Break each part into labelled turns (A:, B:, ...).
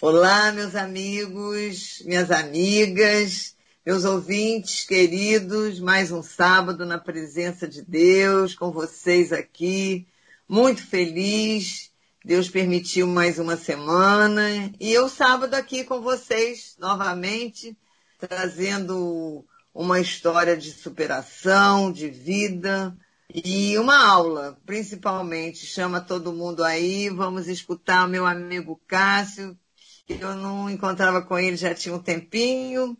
A: Olá, meus amigos, minhas amigas, meus ouvintes queridos, mais um sábado na presença de Deus, com vocês aqui, muito feliz. Deus permitiu mais uma semana e eu sábado aqui com vocês novamente, trazendo uma história de superação, de vida, e uma aula, principalmente, chama todo mundo aí, vamos escutar o meu amigo Cássio, eu não encontrava com ele já tinha um tempinho.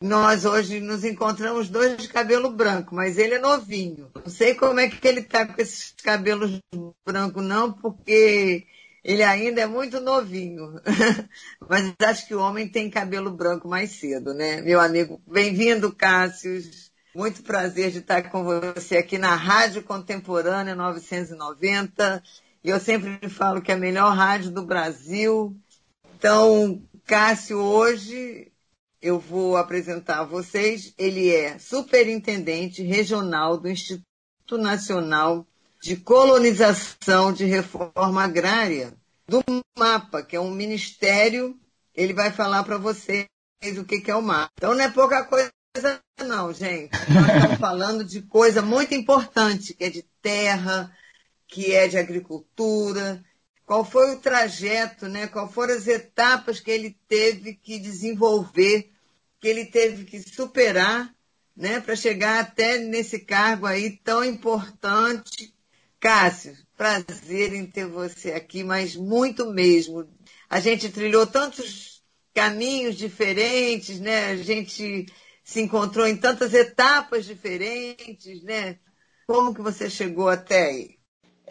A: Nós hoje nos encontramos dois de cabelo branco, mas ele é novinho. Não sei como é que ele está com esses cabelos brancos, não, porque ele ainda é muito novinho. mas acho que o homem tem cabelo branco mais cedo, né? Meu amigo, bem-vindo, Cássio. Muito prazer de estar com você aqui na Rádio Contemporânea 990. E eu sempre falo que é a melhor rádio do Brasil. Então, Cássio, hoje eu vou apresentar a vocês. Ele é superintendente regional do Instituto Nacional de Colonização de Reforma Agrária, do MAPA, que é um ministério. Ele vai falar para vocês o que é o MAPA. Então, não é pouca coisa não, gente. Nós estamos falando de coisa muito importante, que é de terra, que é de agricultura, qual foi o trajeto, né? qual foram as etapas que ele teve que desenvolver, que ele teve que superar né? para chegar até nesse cargo aí tão importante. Cássio, prazer em ter você aqui, mas muito mesmo. A gente trilhou tantos caminhos diferentes, né? A gente se encontrou em tantas etapas diferentes, né? Como que você chegou até aí?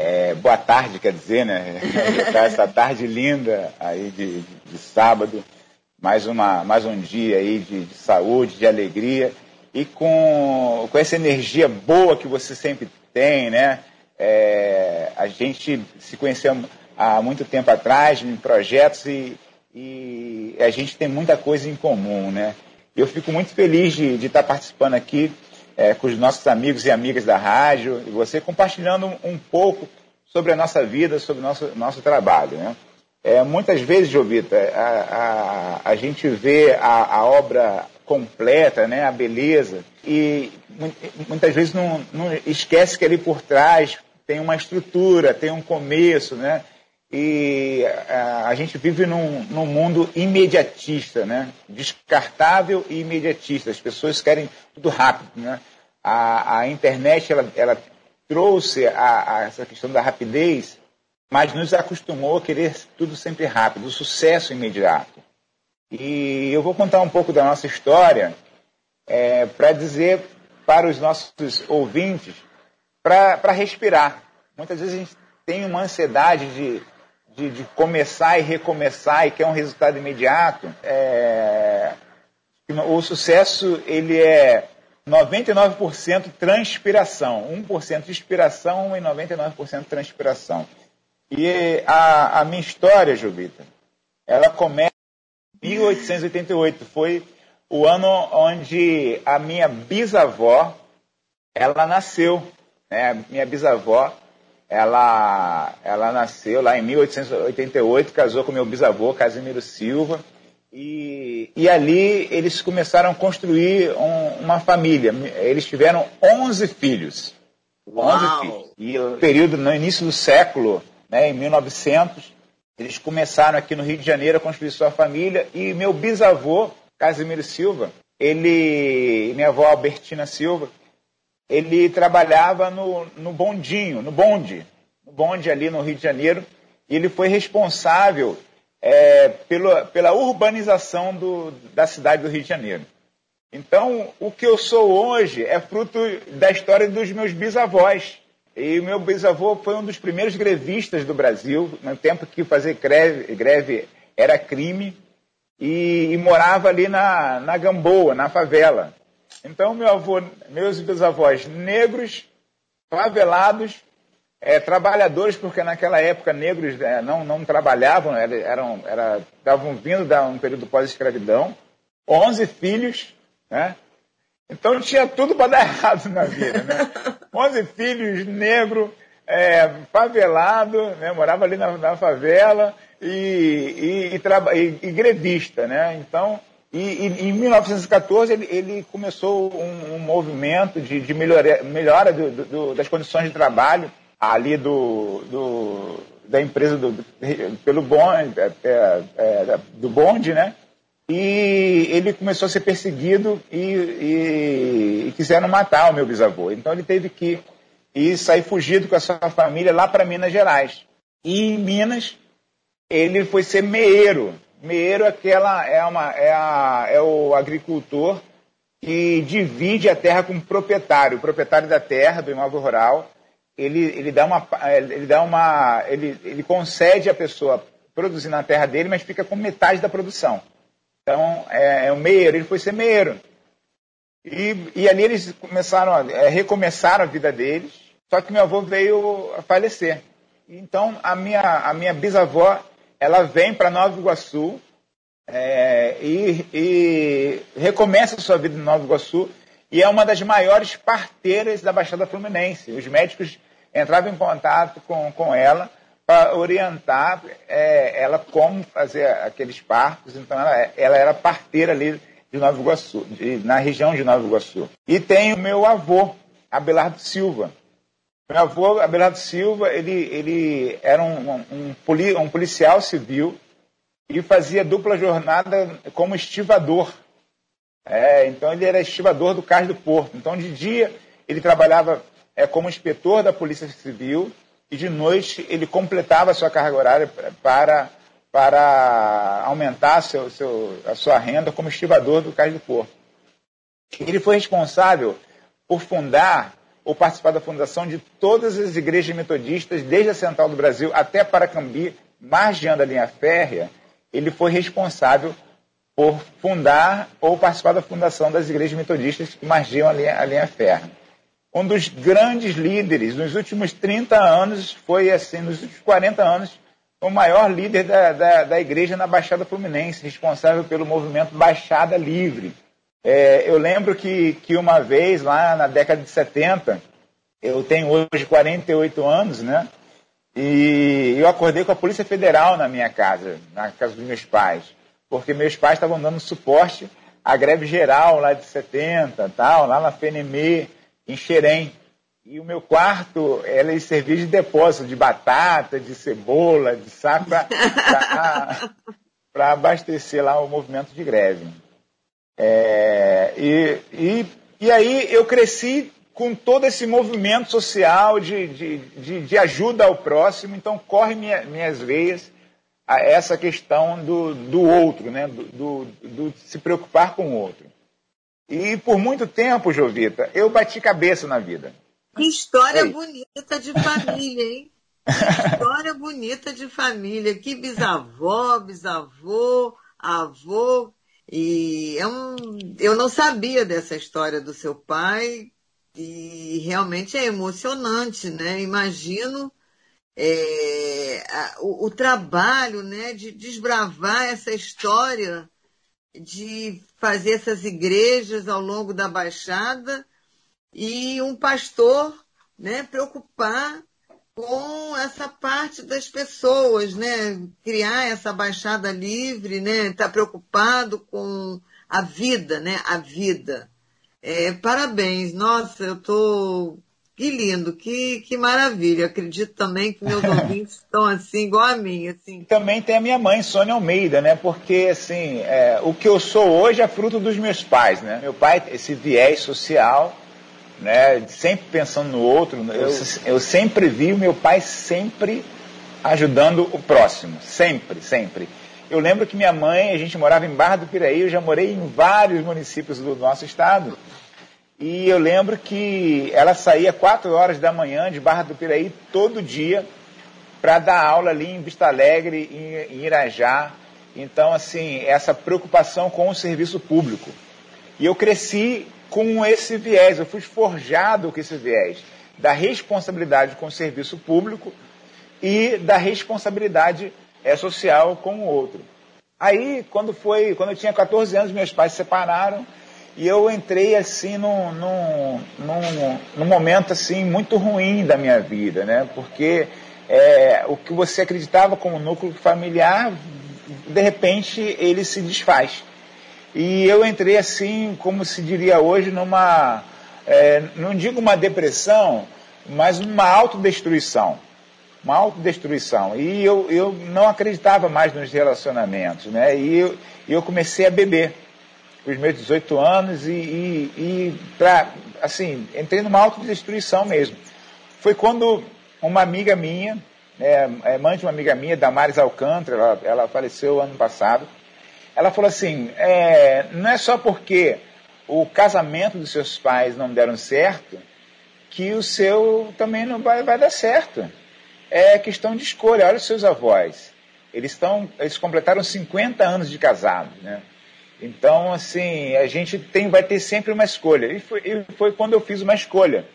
B: É, boa tarde, quer dizer, né? Essa tarde linda aí de, de, sábado, mais, uma, mais um dia aí de, de, saúde, de alegria e com, com essa energia boa que você sempre tem, né? É, a gente se conheceu há muito tempo atrás em projetos e, e a gente tem muita coisa em comum, né? Eu fico muito feliz de, de estar participando aqui é, com os nossos amigos e amigas da rádio, e você compartilhando um pouco sobre a nossa vida, sobre o nosso, nosso trabalho. Né? É, muitas vezes, Jovita, a, a, a gente vê a, a, obra completa, né, a beleza, e muitas vezes não, não esquece que ali por trás tem uma estrutura, tem um começo, né? E a, a gente vive num, num, mundo imediatista, né? descartável e imediatista. As pessoas querem tudo rápido. Né? A, a internet ela, ela trouxe a, a essa questão da rapidez, mas nos acostumou a querer tudo sempre rápido, o sucesso imediato. E eu vou contar um pouco da nossa história é, para dizer para os nossos ouvintes para respirar. Muitas vezes a gente tem uma ansiedade de de, de, começar e recomeçar e quer um resultado imediato, é, o sucesso ele é 99% transpiração, 1% inspiração e 99% transpiração. E a, a minha história, Jovita, ela começa em 1888. Foi o ano onde a minha bisavó, ela nasceu. Né? Minha bisavó, ela, ela nasceu lá em 1888, casou com meu bisavô, Casimiro Silva, e, e ali eles começaram a construir um, uma família. Eles tiveram 11 filhos.
A: Uau. 11 filhos.
B: E no período, no início do século, né, em 1900, eles começaram aqui no Rio de Janeiro a construir sua família, e meu bisavô, Casimiro Silva, ele, minha avó Albertina Silva, ele trabalhava no, no bondinho, no bonde, no bonde ali no Rio de Janeiro, e ele foi responsável é, pela, pela urbanização do, da cidade do Rio de Janeiro. Então, o que eu sou hoje é fruto da história dos meus bisavós. E o meu bisavô foi um dos primeiros grevistas do Brasil, no tempo que fazer greve, greve era crime, e, e morava ali na, na Gamboa, na favela. Então, meu avô, meus bisavós negros, favelados, é, trabalhadores, porque naquela época negros é, não, não trabalhavam, eram, era, estavam vindo de um período pós-escravidão, 11 filhos, né? Então tinha tudo para dar errado na vida, né? 11 filhos, negro, é, favelado, né? morava ali na, na favela, e, e, e, e grevista, né? Então, e, em 1914 ele, ele começou um, um, movimento de, de melhora, melhora do, do, das condições de trabalho ali do, do da empresa do, pelo bonde, é, é, é, do bonde, né? E ele começou a ser perseguido e, e, e quiseram matar o meu bisavô. Então ele teve que ir sair fugido com a sua família lá para Minas Gerais. E em Minas ele foi ser meeiro. Meeiro é, aquela, é, uma, é, a, é o agricultor que divide a terra com o proprietário. O proprietário da terra, do imóvel rural, ele, ele dá uma. Ele, dá uma ele, ele concede a pessoa produzir na terra dele, mas fica com metade da produção. Então, é, é um meeiro, ele foi ser. E, e ali eles começaram, a, é, recomeçaram a vida deles, só que meu avô veio a falecer. Então, a minha, a minha bisavó ela vem para Nova Iguaçu é, e, e, recomeça a sua vida em Nova Iguaçu e é uma das maiores parteiras da Baixada Fluminense. Os médicos entravam em contato com, com ela para orientar é, ela como fazer aqueles partos. Então, ela, ela era parteira ali de Nova Iguaçu, de, na região de Nova Iguaçu. E tem o meu avô, Abelardo Silva, meu avô, Abelardo Silva, ele, ele era um, um, um, poli, policial civil e fazia dupla jornada como estivador. É, então ele era estivador do Cais do Porto. Então de dia ele trabalhava é, como inspetor da Polícia Civil e de noite ele completava a sua carga horária para, para aumentar seu, seu, a sua renda como estivador do Cais do Porto. Ele foi responsável por fundar ou participar da fundação de todas as igrejas metodistas, desde a Central do Brasil até Paracambi, margeando a linha férrea, ele foi responsável por fundar ou participar da fundação das igrejas metodistas que margeiam a linha, a linha férrea. Um dos grandes líderes nos últimos 30 anos foi, assim, nos últimos 40 anos, o maior líder da, da, da igreja na Baixada Fluminense, responsável pelo movimento Baixada Livre é, eu lembro que, que uma vez, lá na década de 70, eu tenho hoje 48 anos, né? E eu acordei com a Polícia Federal na minha casa, na casa dos meus pais, porque meus pais estavam dando suporte à greve geral lá de 70, tal, lá na FNME, em Xerém. E o meu quarto, ela servia de depósito de batata, de cebola, de saco, para abastecer lá o movimento de greve. É, e, e, e aí eu cresci com todo esse movimento social de, de, de, de ajuda ao próximo, então corre minha, minhas veias a essa questão do, do outro, né? Do, do, do, se preocupar com o outro. E por muito tempo, Jovita, eu bati cabeça na vida.
A: Que história bonita de família, hein? Que história bonita de família. Que bisavó, bisavô, avô, e é um, eu não sabia dessa história do seu pai e realmente é emocionante, né? Imagino é, a, o, o, trabalho né, de desbravar essa história, de fazer essas igrejas ao longo da Baixada e um pastor né, preocupar com essa parte das pessoas, né? Criar essa baixada livre, né? Tá preocupado com a vida, né? A vida. É, parabéns, nossa, eu tô que lindo, que, que maravilha. Acredito também que meus ouvintes estão assim, igual a mim. Assim.
B: Também tem a minha mãe, Sônia Almeida, né? Porque, assim, é, o que eu sou hoje é fruto dos meus pais, né? Meu pai, esse viés social, né? Sempre pensando no outro. Eu, eu sempre vi o meu pai sempre ajudando o próximo, sempre, sempre. Eu lembro que minha mãe, a gente morava em Barra do Piraí, eu já morei em vários municípios do nosso estado. E eu lembro que ela saía 4 horas da manhã de Barra do Piraí todo dia para dar aula ali em Vista Alegre, em, em Irajá. Então, assim, essa preocupação com o serviço público. E eu cresci com esse viés, eu fui forjado com esse viés da responsabilidade com o serviço público e da responsabilidade é, social com o outro. Aí, quando foi, quando eu tinha 14 anos, meus pais se separaram e eu entrei assim num, num, num, num momento assim muito ruim da minha vida, né? Porque é, o que você acreditava como núcleo familiar, de repente ele se desfaz. E eu entrei assim, como se diria hoje, numa, é, não digo uma depressão, mas uma autodestruição. Uma autodestruição. E eu, eu não acreditava mais nos relacionamentos, né? E eu, eu comecei a beber os meus 18 anos e, e, e assim, entrei numa autodestruição mesmo. Foi quando uma amiga minha, é, é, mãe de uma amiga minha, Damares Alcântara, ela, ela faleceu ano passado, ela falou assim, é, não é só porque o casamento dos seus pais não deram certo, que o seu também não vai, vai dar certo. É questão de escolha. Olha os seus avós. Eles, estão, eles completaram 50 anos de casados, né? Então, assim, a gente tem, vai ter sempre uma escolha. E foi, e foi quando eu fiz uma escolha.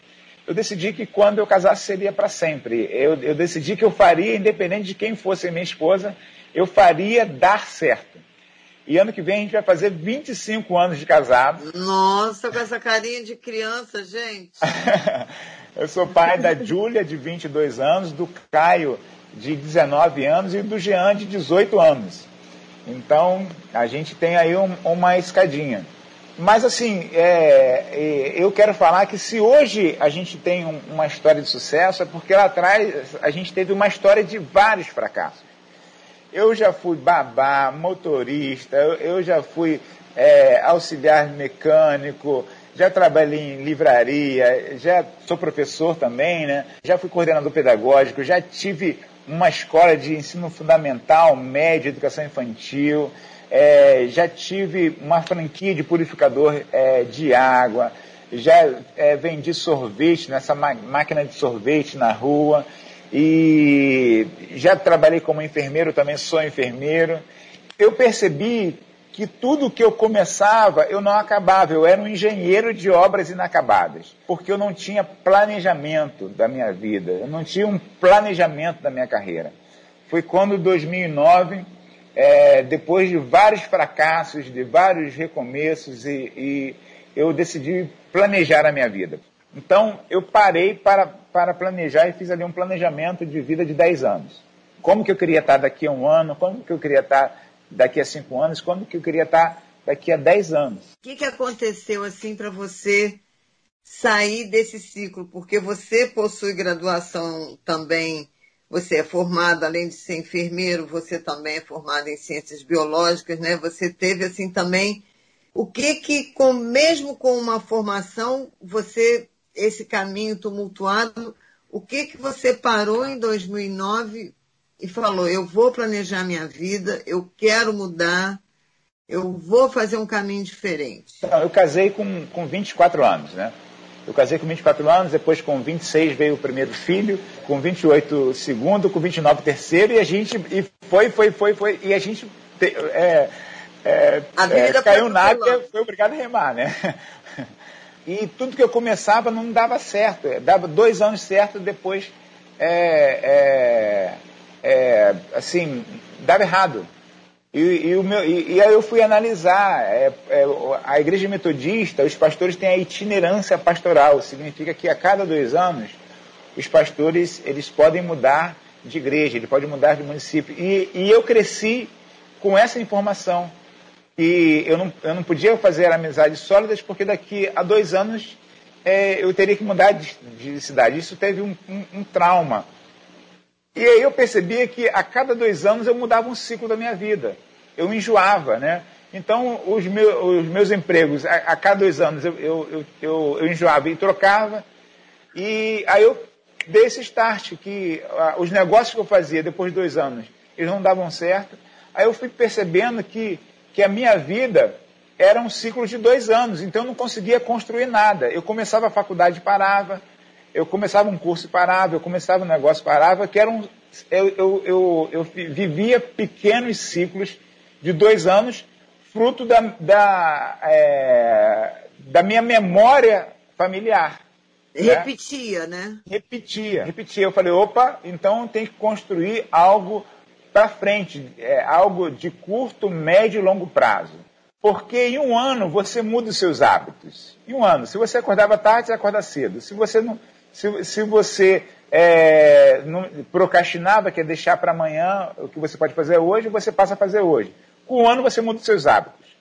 B: Eu decidi que quando eu casasse seria para sempre. Eu, eu decidi que eu faria, independente de quem fosse minha esposa, eu faria dar certo. E ano que vem a gente vai fazer 25 anos de casado.
A: Nossa, com essa carinha de criança, gente.
B: eu sou pai da Júlia, de 22 anos, do Caio, de 19 anos, e do Jean, de 18 anos. Então, a gente tem aí um, uma escadinha. Mas, assim, é, é, eu quero falar que se hoje a gente tem um, uma história de sucesso, é porque lá atrás a gente teve uma história de vários fracassos. Eu já fui babá, motorista, eu, eu já fui é, auxiliar mecânico, já trabalhei em livraria, já sou professor também, né? Já fui coordenador pedagógico, já tive uma escola de ensino fundamental, médio, educação infantil, é, já tive uma franquia de purificador é, de água, já é, vendi sorvete nessa máquina de sorvete na rua, e já trabalhei como enfermeiro, também sou enfermeiro. Eu percebi que tudo que eu começava, eu não acabava. Eu era um engenheiro de obras inacabadas, porque eu não tinha planejamento da minha vida, eu não tinha um planejamento da minha carreira. Foi quando, em 2009, é, depois de vários fracassos, de vários recomeços, e, e eu decidi planejar a minha vida. Então, eu parei para, para planejar e fiz ali um planejamento de vida de 10 anos. Como que eu queria estar daqui a um ano, como que eu queria estar daqui a 5 anos, como que eu queria estar daqui a 10 anos.
A: O que, que aconteceu assim para você sair desse ciclo? Porque você possui graduação também, você é formado, além de ser enfermeiro, você também é formado em ciências biológicas, né? Você teve assim também o que que, com, mesmo com uma formação, você esse caminho tumultuado, o que, que você parou em 2009 e falou: eu vou planejar minha vida, eu quero mudar, eu vou fazer um caminho diferente?
B: Eu casei com, com 24 anos, né? Eu casei com 24 anos, depois com 26 veio o primeiro filho, com 28 o segundo, com 29 o terceiro, e a gente e foi, foi, foi, foi, e a gente é, é, é, caiu na água foi obrigado a remar, né? E tudo que eu começava não dava certo. Dava dois anos certo, depois, é, é, assim, dava errado. E, e, o meu, e, e aí eu fui analisar. É, é, a igreja metodista, os pastores têm a itinerância pastoral. Significa que a cada dois anos, os pastores eles podem mudar de igreja, eles podem mudar de município. E, e eu cresci com essa informação. E eu não, eu não podia fazer amizades sólidas porque daqui a dois anos é, eu teria que mudar de, de cidade. Isso teve um, um, um, trauma. E aí eu percebia que a cada dois anos eu mudava um ciclo da minha vida. Eu enjoava, né? Então, os, meus, os meus empregos, a, a, cada dois anos eu, eu, eu, eu, enjoava e trocava. E aí eu dei esse start, que uh, os negócios que eu fazia depois de dois anos, eles não davam certo. Aí eu fui percebendo que que a minha vida era um ciclo de dois anos, então eu não conseguia construir nada. Eu começava a faculdade e parava, eu começava um curso e parava, eu começava um negócio e parava, que era um, eu, eu, eu, eu vivia pequenos ciclos de dois anos, fruto da, da, é, da minha memória familiar.
A: Né? Repetia, né?
B: né? Repetia, repetia. Eu falei, opa, então tem que construir algo para frente, é, algo de curto, médio e longo prazo. Porque em um ano você muda os seus hábitos. Em um ano, se você acordava tarde, você acorda cedo. Se você não, se, se você é, não, procrastinava, que é deixar para amanhã o que você pode fazer hoje, você passa a fazer hoje. Com um ano você muda os seus hábitos.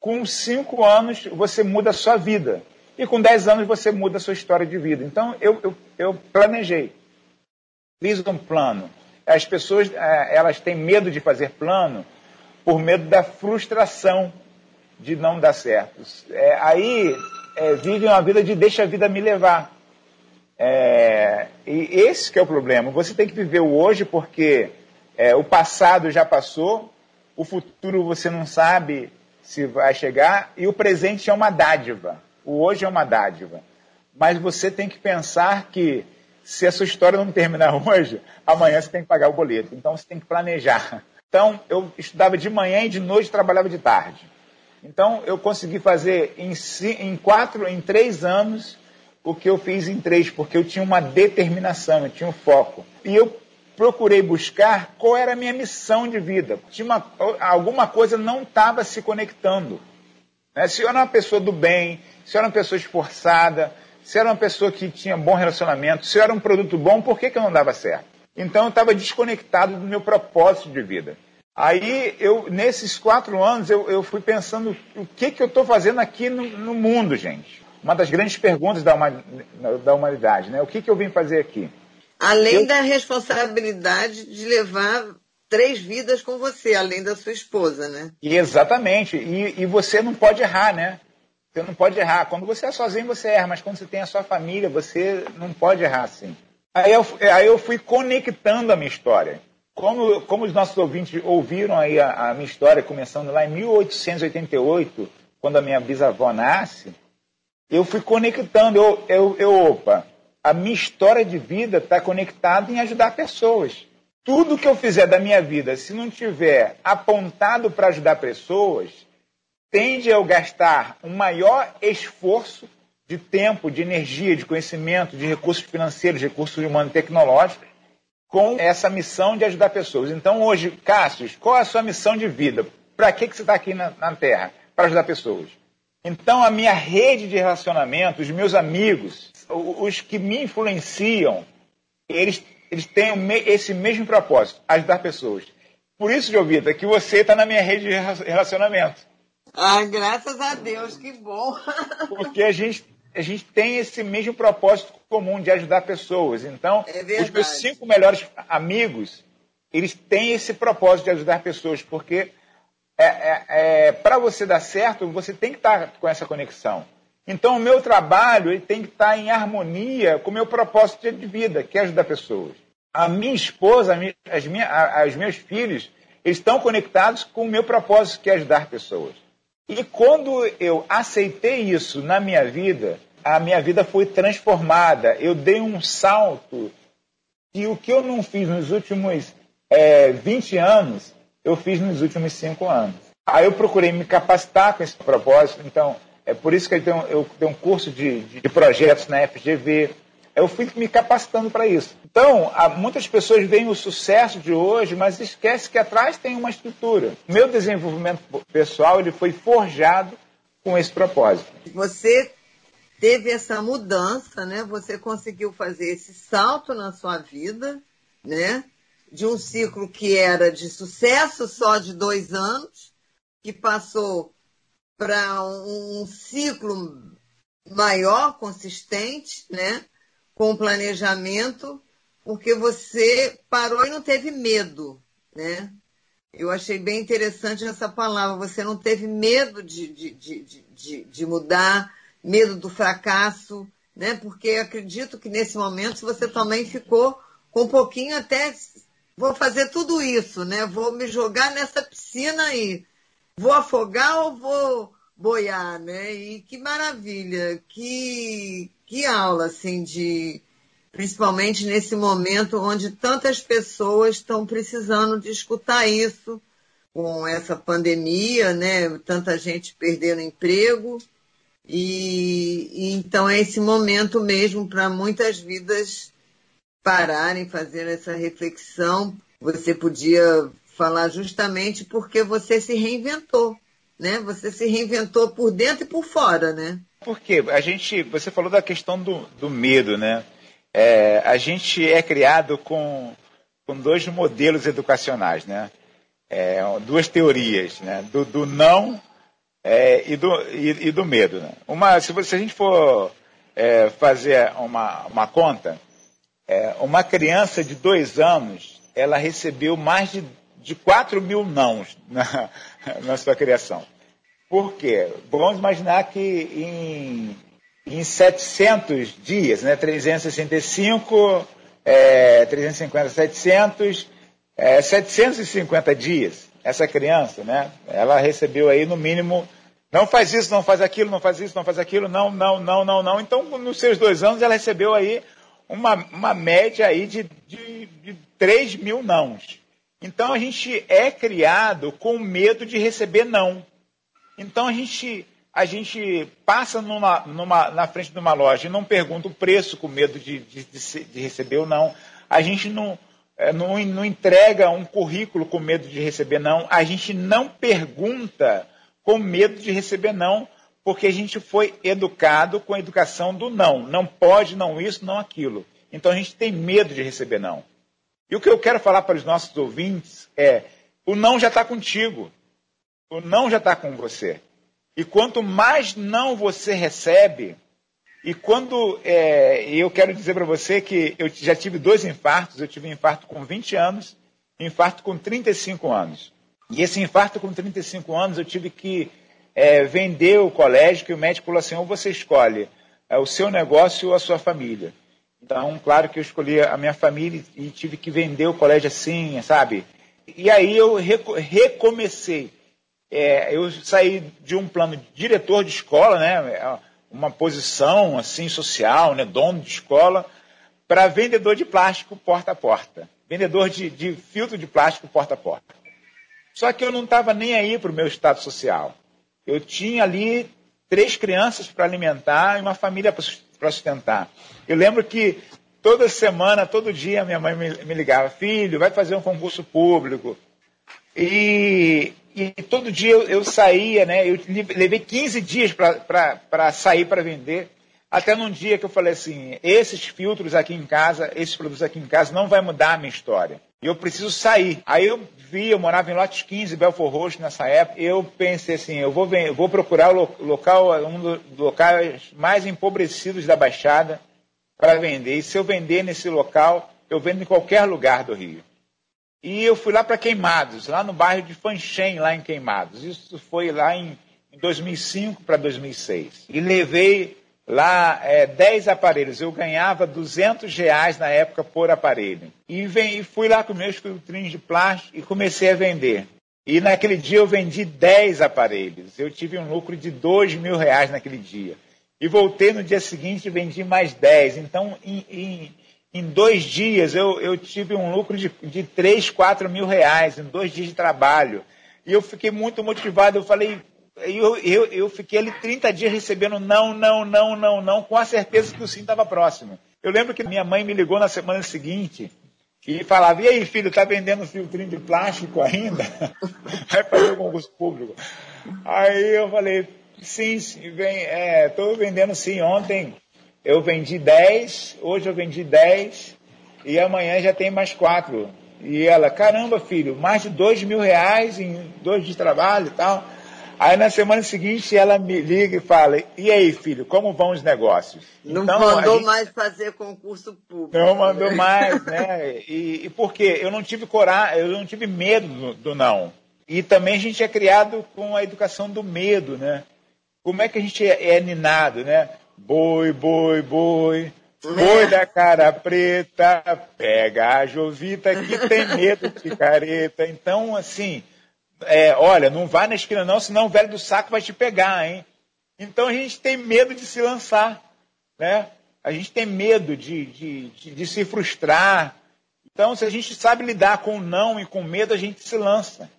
B: Com cinco anos você muda a sua vida. E com dez anos você muda a sua história de vida. Então eu, eu, eu planejei. Fiz um plano. As pessoas é, elas têm medo de fazer plano por medo da frustração de não dar certo. É, aí é, vivem uma vida de deixa a vida me levar. É, e esse que é o problema. Você tem que viver o hoje porque é, o passado já passou, o futuro você não sabe se vai chegar e o presente é uma dádiva. O hoje é uma dádiva. Mas você tem que pensar que se a sua história não terminar hoje, amanhã você tem que pagar o boleto. Então você tem que planejar. Então eu estudava de manhã e de noite trabalhava de tarde. Então eu consegui fazer em, em quatro, em três anos o que eu fiz em três, porque eu tinha uma determinação, eu tinha um foco. E eu procurei buscar qual era a minha missão de vida. Tinha uma, alguma coisa não estava se conectando. Né? Se eu era uma pessoa do bem, se eu era uma pessoa esforçada, se eu era uma pessoa que tinha bom relacionamento, se eu era um produto bom, por que, que eu não dava certo? Então eu estava desconectado do meu propósito de vida. Aí, eu, nesses quatro anos, eu, eu fui pensando o que, que eu estou fazendo aqui no, no, mundo, gente. Uma das grandes perguntas da, da humanidade, né? O que, que eu vim fazer aqui?
A: Além eu... da responsabilidade de levar três vidas com você, além da sua esposa, né?
B: E exatamente. E, e você não pode errar, né? Você não pode errar. Quando você é sozinho, você erra, mas quando você tem a sua família, você não pode errar assim. Aí eu, aí eu fui conectando a minha história. Como, como os nossos ouvintes ouviram aí a, a minha história, começando lá em 1888, quando a minha bisavó nasce, eu fui conectando, eu, eu, eu opa, a minha história de vida está conectada em ajudar pessoas. Tudo que eu fizer da minha vida, se não tiver apontado para ajudar pessoas, tende a eu gastar um maior esforço de tempo, de energia, de conhecimento, de recursos financeiros, de recursos humanos e tecnológicos, com essa missão de ajudar pessoas. Então, hoje, Cássio, qual é a sua missão de vida? Para que, que você está aqui na, na Terra? Para ajudar pessoas. Então, a minha rede de relacionamento, os meus amigos, os que me influenciam, eles, eles têm esse mesmo propósito, ajudar pessoas. Por isso, Jovita, que você está na minha rede de relacionamento.
A: Ah, graças a Deus, que bom.
B: Porque a gente a gente tem esse mesmo propósito comum de ajudar pessoas. Então, é os meus cinco melhores amigos, eles têm esse propósito de ajudar pessoas, porque é, é, é para você dar certo, você tem que estar com essa conexão. Então, o meu trabalho ele tem que estar em harmonia com o meu propósito de vida, que é ajudar pessoas. A minha esposa, as minha, os meus filhos, estão conectados com o meu propósito, que é ajudar pessoas. E quando eu aceitei isso na minha vida, a minha vida foi transformada. Eu dei um salto e o que eu não fiz nos últimos é, 20 anos, eu fiz nos últimos 5 anos. Aí eu procurei me capacitar com esse propósito. Então, é por isso que eu tenho, eu tenho um curso de, de projetos na FGV, eu fui me capacitando para isso. Então, muitas pessoas veem o sucesso de hoje, mas esquece que atrás tem uma estrutura. Meu desenvolvimento pessoal ele foi forjado com esse propósito.
A: Você teve essa mudança, né? Você conseguiu fazer esse salto na sua vida, né? De um ciclo que era de sucesso só de dois anos, que passou para um ciclo maior, consistente, né? com planejamento, porque você parou e não teve medo, né? Eu achei bem interessante essa palavra. Você não teve medo de, de, de, de, de mudar, medo do fracasso, né? Porque acredito que nesse momento você também ficou com um pouquinho até vou fazer tudo isso, né? Vou me jogar nessa piscina aí. Vou afogar ou vou boiar, né? E que maravilha, que, que aula, assim, de principalmente nesse momento onde tantas pessoas estão precisando de escutar isso, com essa pandemia, né? Tanta gente perdendo emprego. E, e então é esse momento mesmo para muitas vidas pararem, fazer essa reflexão. Você podia falar justamente porque você se reinventou né? Você se reinventou por dentro e por fora, né?
B: Porque a gente, você falou da questão do, do medo, né? é, a gente é criado com, com dois modelos educacionais, né? É, duas teorias, né? Do, do não é, e, do, e, e, do medo. Né? Uma, se, se, a gente for é, fazer uma, uma conta, é, uma criança de dois anos, ela recebeu mais de, de 4 mil nãos na, na sua criação. Por quê? Vamos imaginar que em em 700 dias, né? 365, é, 350, 700, é, 750 dias, essa criança, né? Ela recebeu aí no mínimo, não faz isso, não faz aquilo, não faz isso, não faz aquilo, não, não, não, não, não. Então, nos seus dois anos, ela recebeu aí uma, uma média aí de, de, de 3 mil nãos. Então, a gente é criado com medo de receber não. Então, a gente a gente passa numa, numa, na frente de uma loja e não pergunta o preço com medo de, de, de receber ou não. A gente não, é, não, não entrega um currículo com medo de receber não. A gente não pergunta com medo de receber não, porque a gente foi educado com a educação do não. Não pode, não isso, não aquilo. Então a gente tem medo de receber não. E o que eu quero falar para os nossos ouvintes é: o não já está contigo. O não já está com você. E quanto mais não você recebe, e quando é, eu quero dizer para você que eu já tive dois infartos, eu tive um infarto com 20 anos um infarto com 35 anos. E esse infarto com 35 anos eu tive que é, vender o colégio, que o médico falou assim, ou você escolhe é, o seu negócio ou a sua família. Então, claro que eu escolhi a minha família e tive que vender o colégio assim, sabe? E aí eu recomecei é, eu saí de um plano de diretor de escola, né, uma posição assim social, né, dono de escola, para vendedor de plástico porta a porta, vendedor de, de filtro de plástico porta a porta. Só que eu não estava nem aí para o meu estado social. Eu tinha ali três crianças para alimentar e uma família para sustentar. Eu lembro que toda semana, todo dia, minha mãe me, ligava: filho, vai fazer um concurso público. E e todo dia eu, eu saía, né? Eu levei 15 dias para sair para vender. Até num dia que eu falei assim: esses filtros aqui em casa, esses produtos aqui em casa, não vai mudar a minha história. E eu preciso sair. Aí eu vi, eu morava em Lotes 15, Belfor Roxo, nessa época. Eu pensei assim: eu vou, eu vou procurar o local, um dos locais mais empobrecidos da Baixada para vender. E se eu vender nesse local, eu vendo em qualquer lugar do Rio. E eu fui lá para Queimados, lá no bairro de Fanchen, lá em Queimados. Isso foi lá em 2005 para 2006. E levei lá é, 10 aparelhos. Eu ganhava 200 reais na época por aparelho. E, vem, fui lá com meus filtrinhos de plástico e comecei a vender. E naquele dia eu vendi 10 aparelhos. Eu tive um lucro de 2 mil reais naquele dia. E voltei no dia seguinte e vendi mais 10. Então, em, em em dois dias eu, eu tive um lucro de, de 3, 4 mil reais, em dois dias de trabalho. E eu fiquei muito motivado. Eu falei, eu, eu, eu fiquei ali 30 dias recebendo não, não, não, não, não, com a certeza que o sim estava próximo. Eu lembro que minha mãe me ligou na semana seguinte e falava, e aí, filho, tá vendendo filtrinho de plástico ainda? Vai fazer o concurso público. Aí eu falei, sim, vem, é, vendendo sim. Ontem eu vendi 10, hoje eu vendi 10 e amanhã já tem mais 4. E ela, caramba, filho, mais de 2 mil reais em dois de trabalho e tal. Aí na semana seguinte ela me liga e fala: E aí, filho, como vão os negócios?
A: Não então, mandou gente... mais fazer concurso público.
B: Não mandou mais, né? E, e por quê? Eu não tive coragem, eu não tive medo do, do não. E também a gente é criado com a educação do medo, né? Como é que a gente é, é ninado, né? Boi, boi, boi, boi da cara preta, pega a Jovita que tem medo de careta. Então, assim, é, olha, não vai na esquina não, senão o velho do saco vai te pegar, hein? Então a gente tem medo de se lançar, né? A gente tem medo de, de, de, de se frustrar. Então, se a gente sabe lidar com o não e com medo, a gente se lança.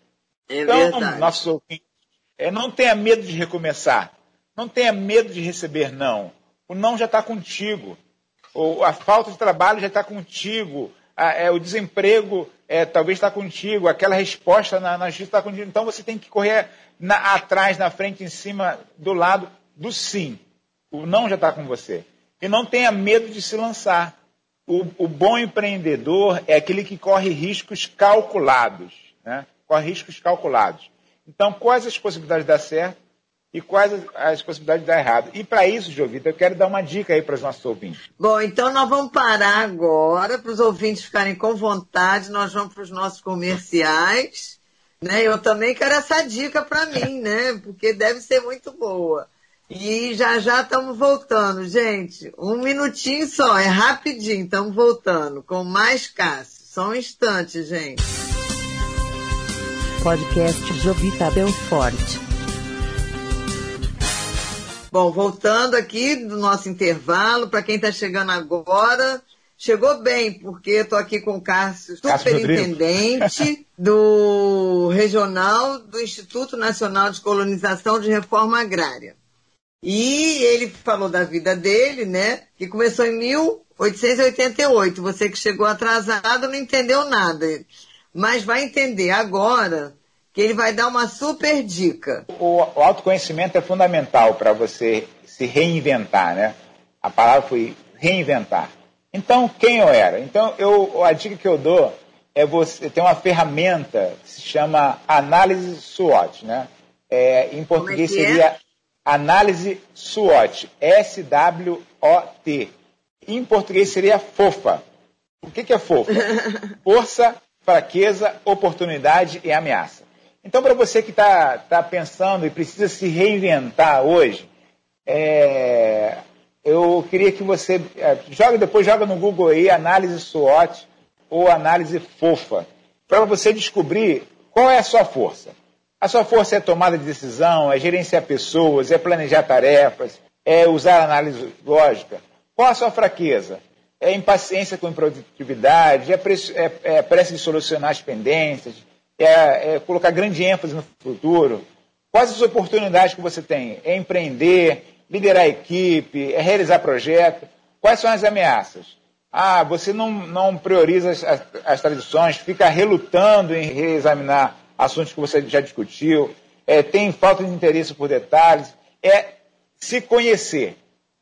A: É então, verdade.
B: nosso é, não tenha medo de recomeçar. Não tenha medo de receber não. O não já está contigo. O, a falta de trabalho já está contigo. A, é, o desemprego é, talvez está contigo. Aquela resposta na, na justiça está contigo. Então você tem que correr na, atrás, na frente, em cima, do lado do sim. O não já está com você. E não tenha medo de se lançar. o, o bom empreendedor é aquele que corre riscos calculados, né? corre riscos calculados. Então, quais as possibilidades de dar certo e quais as possibilidades de dar errado. E para isso, Jovita, eu quero dar uma dica aí para os nossos ouvintes.
A: Bom, então nós vamos parar agora para os ouvintes ficarem com vontade, nós vamos para os nossos comerciais. Né? Eu também quero essa dica para mim, né? Porque deve ser muito boa. E já já estamos voltando, gente. Um minutinho só, é rapidinho, estamos voltando com mais Cássio. Só um instante, gente.
C: Podcast Jovita Belfort.
A: Bom, voltando aqui do nosso intervalo, para quem está chegando agora, chegou bem, porque estou aqui com o Cássio, superintendente do regional do Instituto Nacional de Colonização de Reforma Agrária. E ele falou da vida dele, né? Que começou em 1888. Você que chegou atrasado não entendeu nada. Mas vai entender agora que ele vai dar uma super dica.
B: O, o autoconhecimento é fundamental para você se reinventar, né? A palavra foi reinventar. Então, quem eu era? Então, eu, a dica que eu dou é você ter uma ferramenta que se chama análise SWOT, né? É, em é português é seria é? análise SWOT, S-W-O-T. Em português seria FOFA. O que, que é FOFA? Força, fraqueza, oportunidade e ameaça. Então, para você que está tá pensando e precisa se reinventar hoje, é, eu queria que você é, joga depois joga no Google aí análise SWOT ou análise fofa para você descobrir qual é a sua força. A sua força é tomada de decisão, é gerenciar pessoas, é planejar tarefas, é usar análise lógica. Qual a sua fraqueza? É impaciência com improdutividade, é, é, é pressa de solucionar as pendências, é, é colocar grande ênfase no futuro. Quais as oportunidades que você tem? É empreender, liderar a equipe, é realizar projetos. Quais são as ameaças? Ah, você não, não prioriza as, as, as tradições, fica relutando em reexaminar assuntos que você já discutiu, é, tem falta de interesse por detalhes, é se conhecer.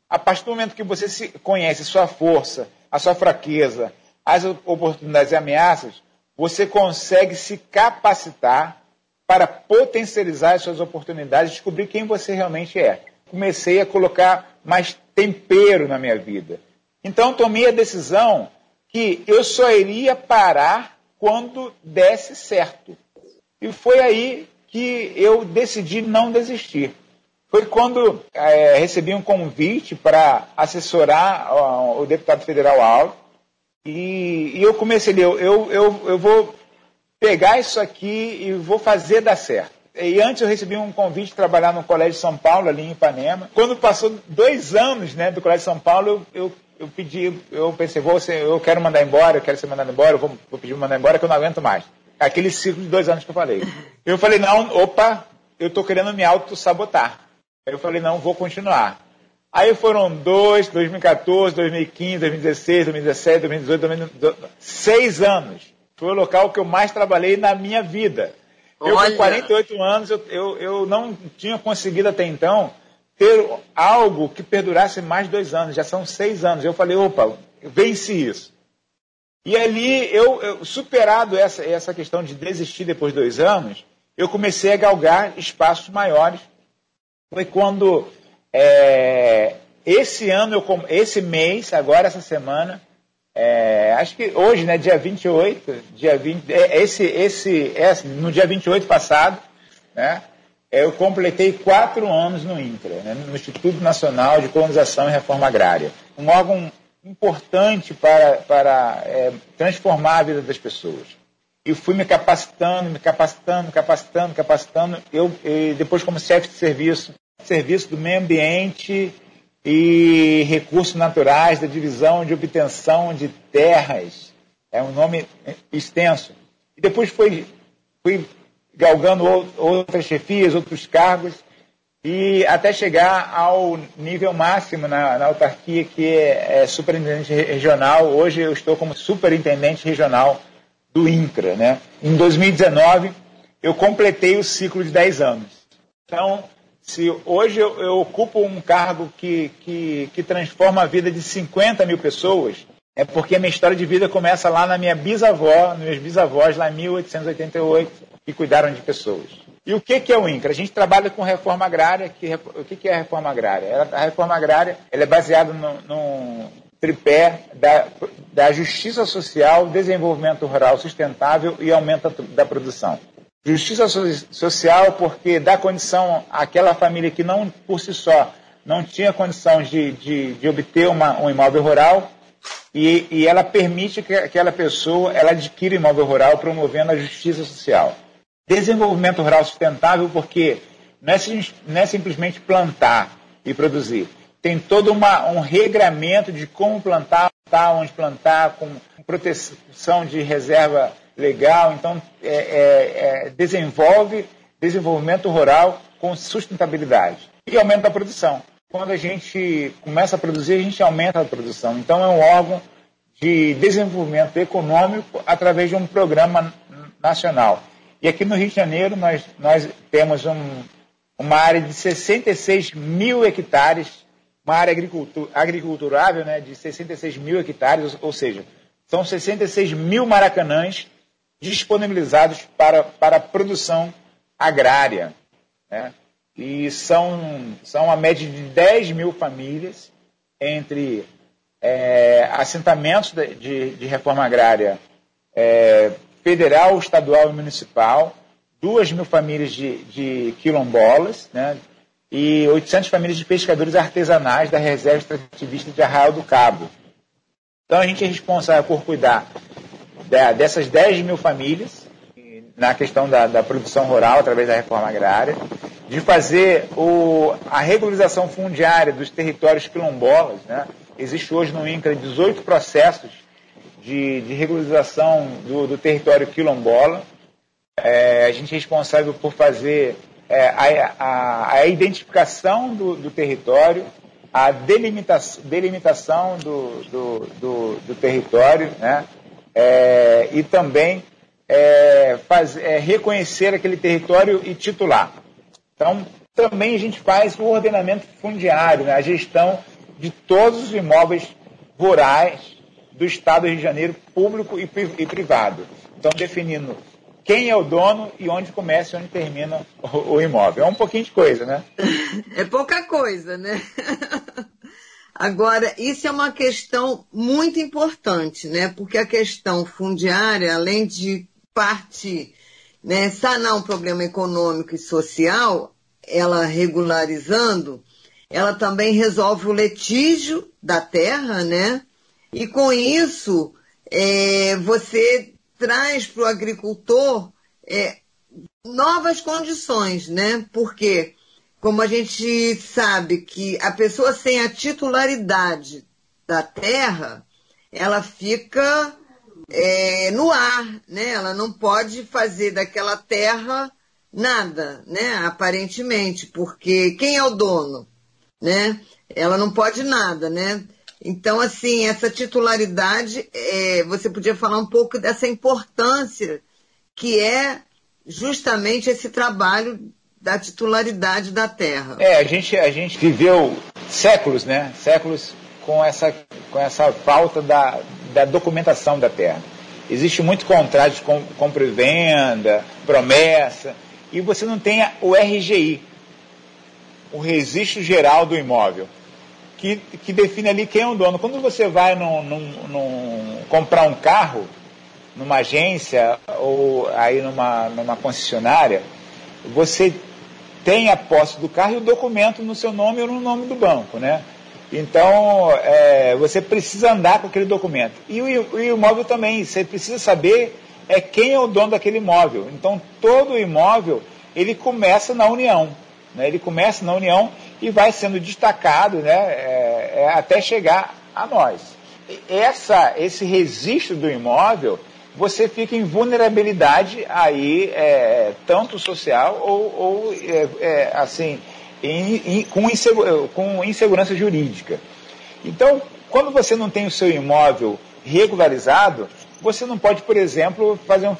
B: A partir do momento que você se conhece sua força, a sua fraqueza, as oportunidades e ameaças, você consegue se capacitar para potencializar as suas oportunidades descobrir quem você realmente é. Comecei a colocar mais tempero na minha vida. Então tomei a decisão que eu só iria parar quando desse certo. E foi aí que eu decidi não desistir. Foi quando é, recebi um convite para assessorar o deputado federal Alves e, e eu comecei eu, eu, eu, eu vou pegar isso aqui e vou fazer dar certo. E antes eu recebi um convite de trabalhar no Colégio São Paulo, ali em Ipanema. Quando passou dois anos né, do Colégio São Paulo, eu, eu, eu pedi, eu pensei, vou ser, eu quero mandar embora, eu quero ser mandado embora, eu vou, vou pedir mandar embora que eu não aguento mais. Aquele ciclo de dois anos que eu falei. Eu falei, não, opa, eu estou querendo me auto-sabotar. Eu falei, não, vou continuar. Aí foram dois, 2014, 2015, 2016, 2017, 2018, 2018, seis anos. Foi o local que eu mais trabalhei na minha vida. Eu, Olha. com 48 anos, eu, eu, eu não tinha conseguido até então ter algo que perdurasse mais de dois anos. Já são seis anos. Eu falei, opa, venci isso. E ali, eu, eu, superado essa, essa questão de desistir depois de dois anos, eu comecei a galgar espaços maiores. Foi quando é, esse ano, eu, esse mês, agora essa semana, é, acho que hoje, né, dia 28, dia 20, é, esse, esse, esse, no dia 28 passado, né, eu completei quatro anos no INCRA, né, no Instituto Nacional de Colonização e Reforma Agrária. Um órgão importante para, para é, transformar a vida das pessoas. E fui me capacitando, me capacitando, capacitando, capacitando. Eu depois como chefe de serviço Serviço do Meio Ambiente e Recursos Naturais da Divisão de Obtenção de Terras. É um nome extenso. E depois fui, fui galgando outras chefias, outros cargos, e até chegar ao nível máximo na, na autarquia, que é, é, superintendente regional. Hoje eu estou como superintendente regional do INCRA. Né? Em 2019, eu completei o ciclo de 10 anos. Então, se hoje eu, eu, ocupo um cargo que, que, que transforma a vida de 50 mil pessoas, é porque a minha história de vida começa lá na minha bisavó, meus bisavós, lá em 1888, que cuidaram de pessoas. E o que, que é o INCRA? A gente trabalha com reforma agrária. Que, o que, que é a reforma agrária? A reforma agrária ela é baseada no tripé da, da justiça social, desenvolvimento rural sustentável e aumento da produção. Justiça social porque dá condição àquela família que não, por si só, não tinha condição de, de, de obter uma, um imóvel rural e, e, ela permite que aquela pessoa ela adquira imóvel rural promovendo a justiça social. Desenvolvimento rural sustentável porque não é, não é simplesmente plantar e produzir. Tem todo uma, um regramento de como plantar, onde plantar, com proteção de reserva legal, então é, é, é, desenvolve desenvolvimento rural com sustentabilidade e aumenta a produção. Quando a gente começa a produzir, a gente aumenta a produção. Então é um órgão de desenvolvimento econômico através de um programa nacional. E aqui no Rio de Janeiro nós, nós temos um, uma área de 66 mil hectares, uma área agricultur, agriculturável né, de 66 mil hectares, ou seja, são 66 mil maracanãs disponibilizados para, para a produção agrária. Né? E são, são a média de 10 mil famílias entre é, assentamentos de, de, de, reforma agrária é, federal, estadual e municipal, 2 mil famílias de, de quilombolas, né? e 800 famílias de pescadores artesanais da reserva extrativista de Arraial do Cabo. Então a gente é responsável por cuidar dessas 10 mil famílias, na questão da, da, produção rural através da reforma agrária, de fazer o, a regularização fundiária dos territórios quilombolas. Né? Existe hoje no INCRA 18 processos de, de regularização do, do, território quilombola. É, a gente é responsável por fazer é, a, a, a, identificação do, do território, a delimitação, delimitação do, do, do território, né? É, e também é, faz, é, reconhecer aquele território e titular. Então, também a gente faz o ordenamento fundiário, né, a gestão de todos os imóveis rurais do Estado do Rio de Janeiro, público e, e privado. Então, definindo quem é o dono e onde começa e onde termina o, o imóvel. É um pouquinho de coisa, né?
A: É pouca coisa, né? Agora, isso é uma questão muito importante, né? Porque a questão fundiária, além de parte, né, sanar um problema econômico e social, ela regularizando, ela também resolve o litígio da terra, né? E com isso, é, você traz para o agricultor é, novas condições, né? Porque como a gente sabe que a pessoa sem a titularidade da terra, ela fica é, no ar, né? Ela não pode fazer daquela terra nada, né? Aparentemente, porque quem é o dono, né? Ela não pode nada, né? Então, assim, essa titularidade, é, você podia falar um pouco dessa importância que é justamente esse trabalho da titularidade da terra.
B: É, a gente, a gente viveu séculos, né? Séculos com essa, com essa falta da, da documentação da terra. Existe muito contrato de compra e venda, promessa, e você não tem o RGI, o registro geral do imóvel, que, que define ali quem é o dono. Quando você vai num, num, num comprar um carro, numa agência ou aí numa, numa concessionária, você tem a posse do carro e o documento no seu nome ou no nome do banco, né? Então, é, você precisa andar com aquele documento. E o, o imóvel também, você precisa saber é quem é o dono daquele imóvel. Então, todo imóvel, ele começa na União. Né? Ele começa na União e vai sendo destacado né? É, é, até chegar a nós. Essa, esse registro do imóvel você fica em vulnerabilidade aí, é, tanto social ou, ou é, é, assim, em, em, com, insegu com insegurança jurídica. Então, quando você não tem o seu imóvel regularizado, você não pode, por exemplo, fazer um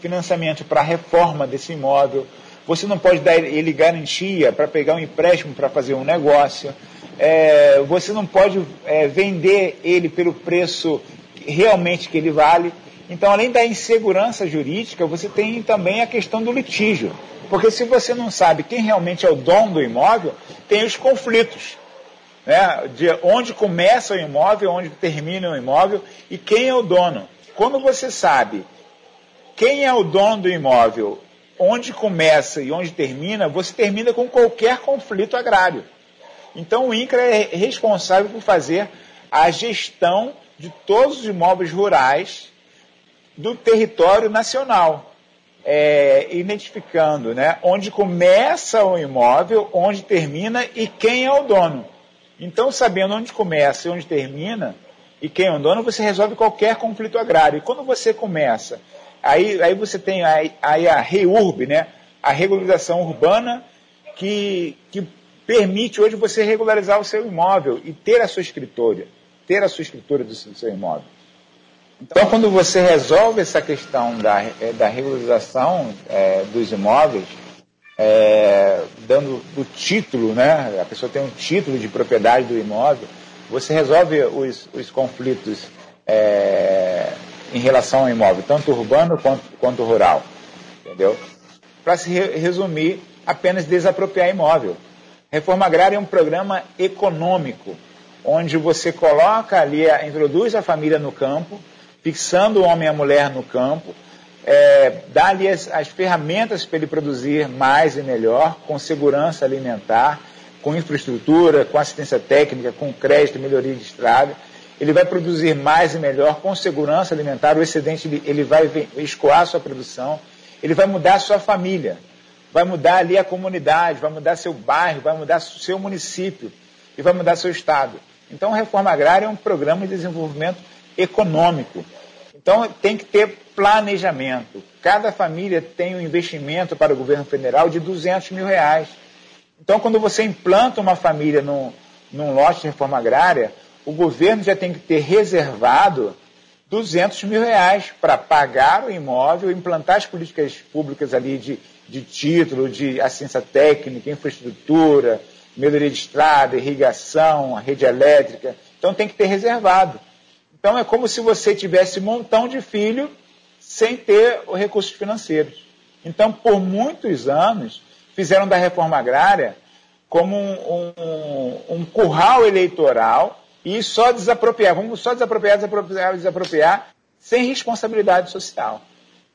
B: financiamento para a reforma desse imóvel, você não pode dar ele garantia para pegar um empréstimo para fazer um negócio, é, você não pode é, vender ele pelo preço realmente que ele vale. Então, além da insegurança jurídica, você tem também a questão do litígio. Porque se você não sabe quem realmente é o dono do imóvel, tem os conflitos. Né? De onde começa o imóvel, onde termina o imóvel e quem é o dono. Quando você sabe quem é o dono do imóvel, onde começa e onde termina, você termina com qualquer conflito agrário. Então o INCRA é responsável por fazer a gestão de todos os imóveis rurais do território nacional, é, identificando né, onde começa o imóvel, onde termina e quem é o dono. Então, sabendo onde começa e onde termina e quem é o dono, você resolve qualquer conflito agrário. E quando você começa, aí, aí você tem aí a REURB, né, a regularização urbana, que, que permite hoje você regularizar o seu imóvel e ter a sua escritura, ter a sua escritura do seu imóvel. Então, quando você resolve essa questão da, é, da regularização é, dos imóveis, é, dando o título, né? A pessoa tem um título de propriedade do imóvel, você resolve os, os conflitos é, em relação ao imóvel, tanto urbano quanto, quanto rural, entendeu? Para se re resumir, apenas desapropriar imóvel. Reforma agrária é um programa econômico, onde você coloca ali, introduz a família no campo, fixando o homem e a mulher no campo, é, dá-lhe as, as ferramentas para ele produzir mais e melhor, com segurança alimentar, com infraestrutura, com assistência técnica, com crédito, melhoria de estrada. Ele vai produzir mais e melhor, com segurança alimentar, o excedente ele, ele vai escoar a sua produção, ele vai mudar a sua família, vai mudar ali a comunidade, vai mudar seu bairro, vai mudar seu município e vai mudar seu estado. Então, a reforma agrária é um programa de desenvolvimento econômico então tem que ter planejamento. Cada família tem um investimento para o governo federal de 200 mil reais. Então, quando você implanta uma família num, num lote de reforma agrária, o governo já tem que ter reservado 200 mil reais para pagar o imóvel, implantar as políticas públicas ali de, de título, de assistência técnica, infraestrutura, melhoria de estrada, irrigação, rede elétrica. Então tem que ter reservado. Então é como se você tivesse um montão de filho sem ter os recursos financeiros. Então, por muitos anos, fizeram da reforma agrária como um, um, um curral eleitoral e só desapropriar, vamos só desapropriar, desapropriar, desapropriar, sem responsabilidade social.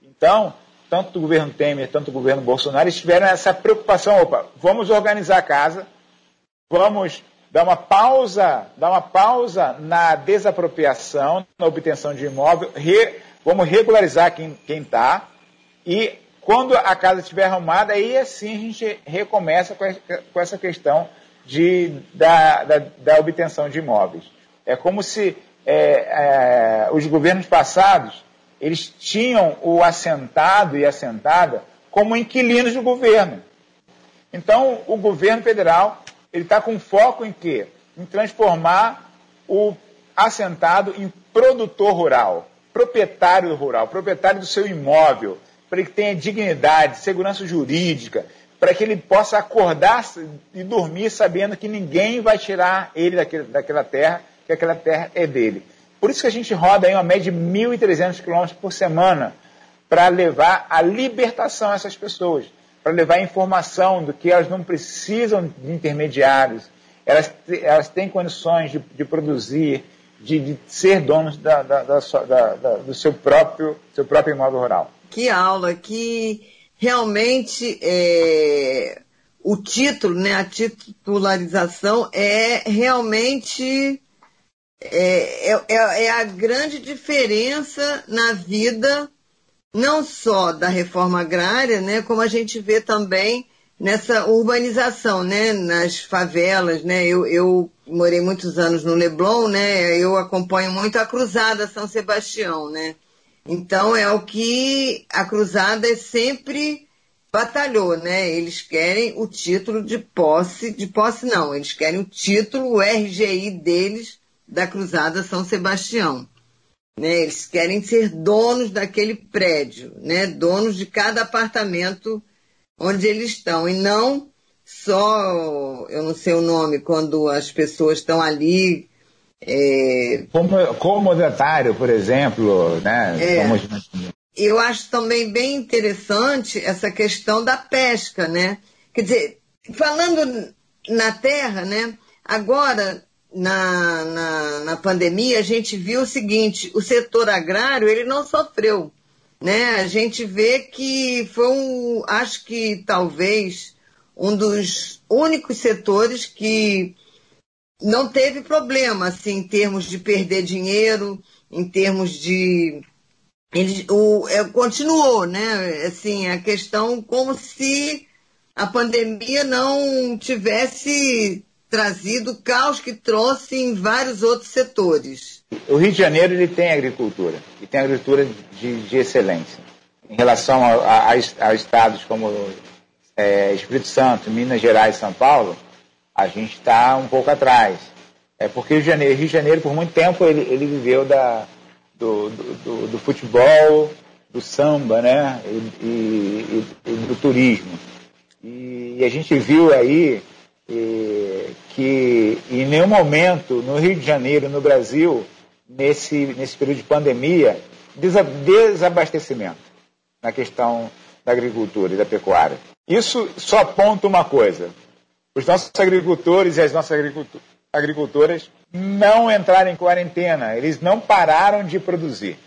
B: Então, tanto o governo Temer, tanto o governo Bolsonaro, eles tiveram essa preocupação, opa, vamos organizar a casa, vamos dar uma pausa, dar uma pausa na desapropriação, na obtenção de imóvel, re, vamos regularizar quem está e quando a casa estiver arrumada, aí assim a gente recomeça com, com essa questão de, da, da, da, obtenção de imóveis. É como se é, é, os governos passados eles tinham o assentado e assentada como inquilinos do governo. Então, o governo federal ele está com foco em quê? Em transformar o assentado em produtor rural, proprietário rural, proprietário do seu imóvel, para que tenha dignidade, segurança jurídica, para que ele possa acordar e dormir sabendo que ninguém vai tirar ele daquele, daquela terra, que aquela terra é dele. Por isso que a gente roda aí uma média de 1.300 quilômetros por semana para levar a libertação a essas pessoas para levar informação do que elas não precisam de intermediários, elas, elas têm condições de, de produzir, de, de, ser donos da, da, da, do seu próprio, seu próprio imóvel rural.
A: Que aula, que realmente é, o título, né, a titularização é realmente é, é, é a grande diferença na vida não só da reforma agrária, né, como a gente vê também nessa urbanização, né, nas favelas, né, eu, eu morei muitos anos no Leblon, né, eu acompanho muito a Cruzada São Sebastião, né, então é o que a Cruzada sempre batalhou, né, eles querem o título de posse, de posse não, eles querem o título, o RGI deles da Cruzada São Sebastião. Né? Eles querem ser donos daquele prédio, né? donos de cada apartamento onde eles estão, e não só, eu não sei o nome, quando as pessoas estão ali
B: É... Como comodatário, por exemplo, né? É.
A: Eu acho também bem interessante essa questão da pesca, né? Quer dizer, falando na terra, né? Agora, na, na, na pandemia, a gente viu o seguinte, o setor agrário, ele não sofreu, né? A gente vê que foi um, acho que talvez um dos únicos setores que não teve problema, assim, em termos de perder dinheiro, em termos de ele o, é, continuou, né? Assim, a questão como se a pandemia não tivesse trazido o caos que trouxe em vários outros setores.
B: O Rio de Janeiro ele tem agricultura, e tem agricultura de, de excelência. Em relação a, a, a estados como é, Espírito Santo, Minas Gerais e São Paulo, a gente está um pouco atrás. É porque o Rio de Janeiro, Rio de Janeiro por muito tempo, ele, ele viveu da, do, do, do, futebol, do samba, né? E, e, e do turismo. E, e, a gente viu aí e, que em nenhum momento no Rio de Janeiro, no Brasil, nesse, nesse período de pandemia, desabastecimento na questão da agricultura e da pecuária. Isso só aponta uma coisa: os nossos agricultores e as nossas agricultoras não entraram em quarentena, eles não pararam de produzir.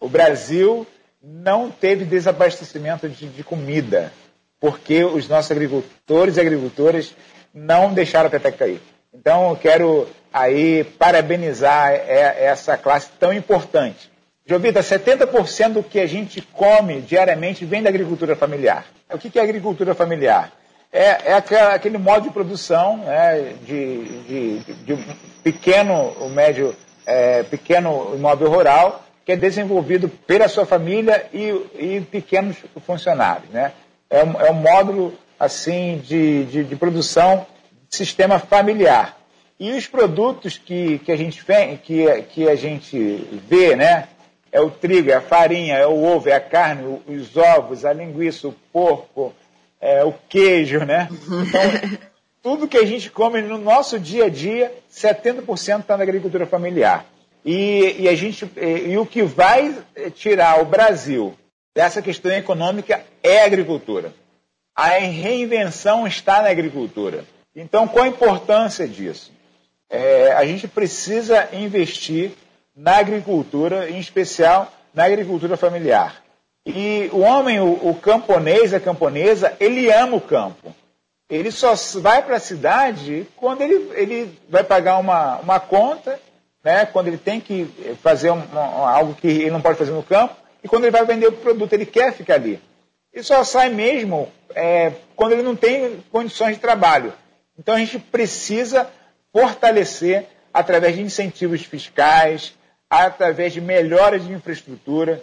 B: O Brasil não teve desabastecimento de, de comida, porque os nossos agricultores e agricultoras não deixaram a peteca cair. Então, eu quero aí parabenizar essa classe tão importante. Jovita, 70% do que a gente come diariamente vem da agricultura familiar. O que é agricultura familiar? É, é aquele modo de produção né, de, de, de, pequeno, médio, é, pequeno imóvel rural que é desenvolvido pela sua família e, e pequenos funcionários. Né? É, um, é um módulo assim de, de, de produção de sistema familiar. E os produtos que, que, a gente vê, que, que a gente vê, né? É o trigo, é a farinha, é o ovo, é a carne, os ovos, a linguiça, o porco, é o queijo, né? Então, tudo que a gente come no nosso dia a dia, 70% está na agricultura familiar. E, e, a gente, e, e o que vai tirar o Brasil dessa questão econômica é a agricultura. A reinvenção está na agricultura. Então, qual a importância disso? É, a gente precisa investir na agricultura, em especial na agricultura familiar. E o homem, o, o camponês, a camponesa, ele ama o campo. Ele só vai para a cidade quando ele, ele vai pagar uma, uma conta, né, quando ele tem que fazer um, um, algo que ele não pode fazer no campo, e quando ele vai vender o produto, ele quer ficar ali. Ele só sai mesmo é, quando ele não tem condições de trabalho. Então a gente precisa fortalecer através de incentivos fiscais, através de melhoras de infraestrutura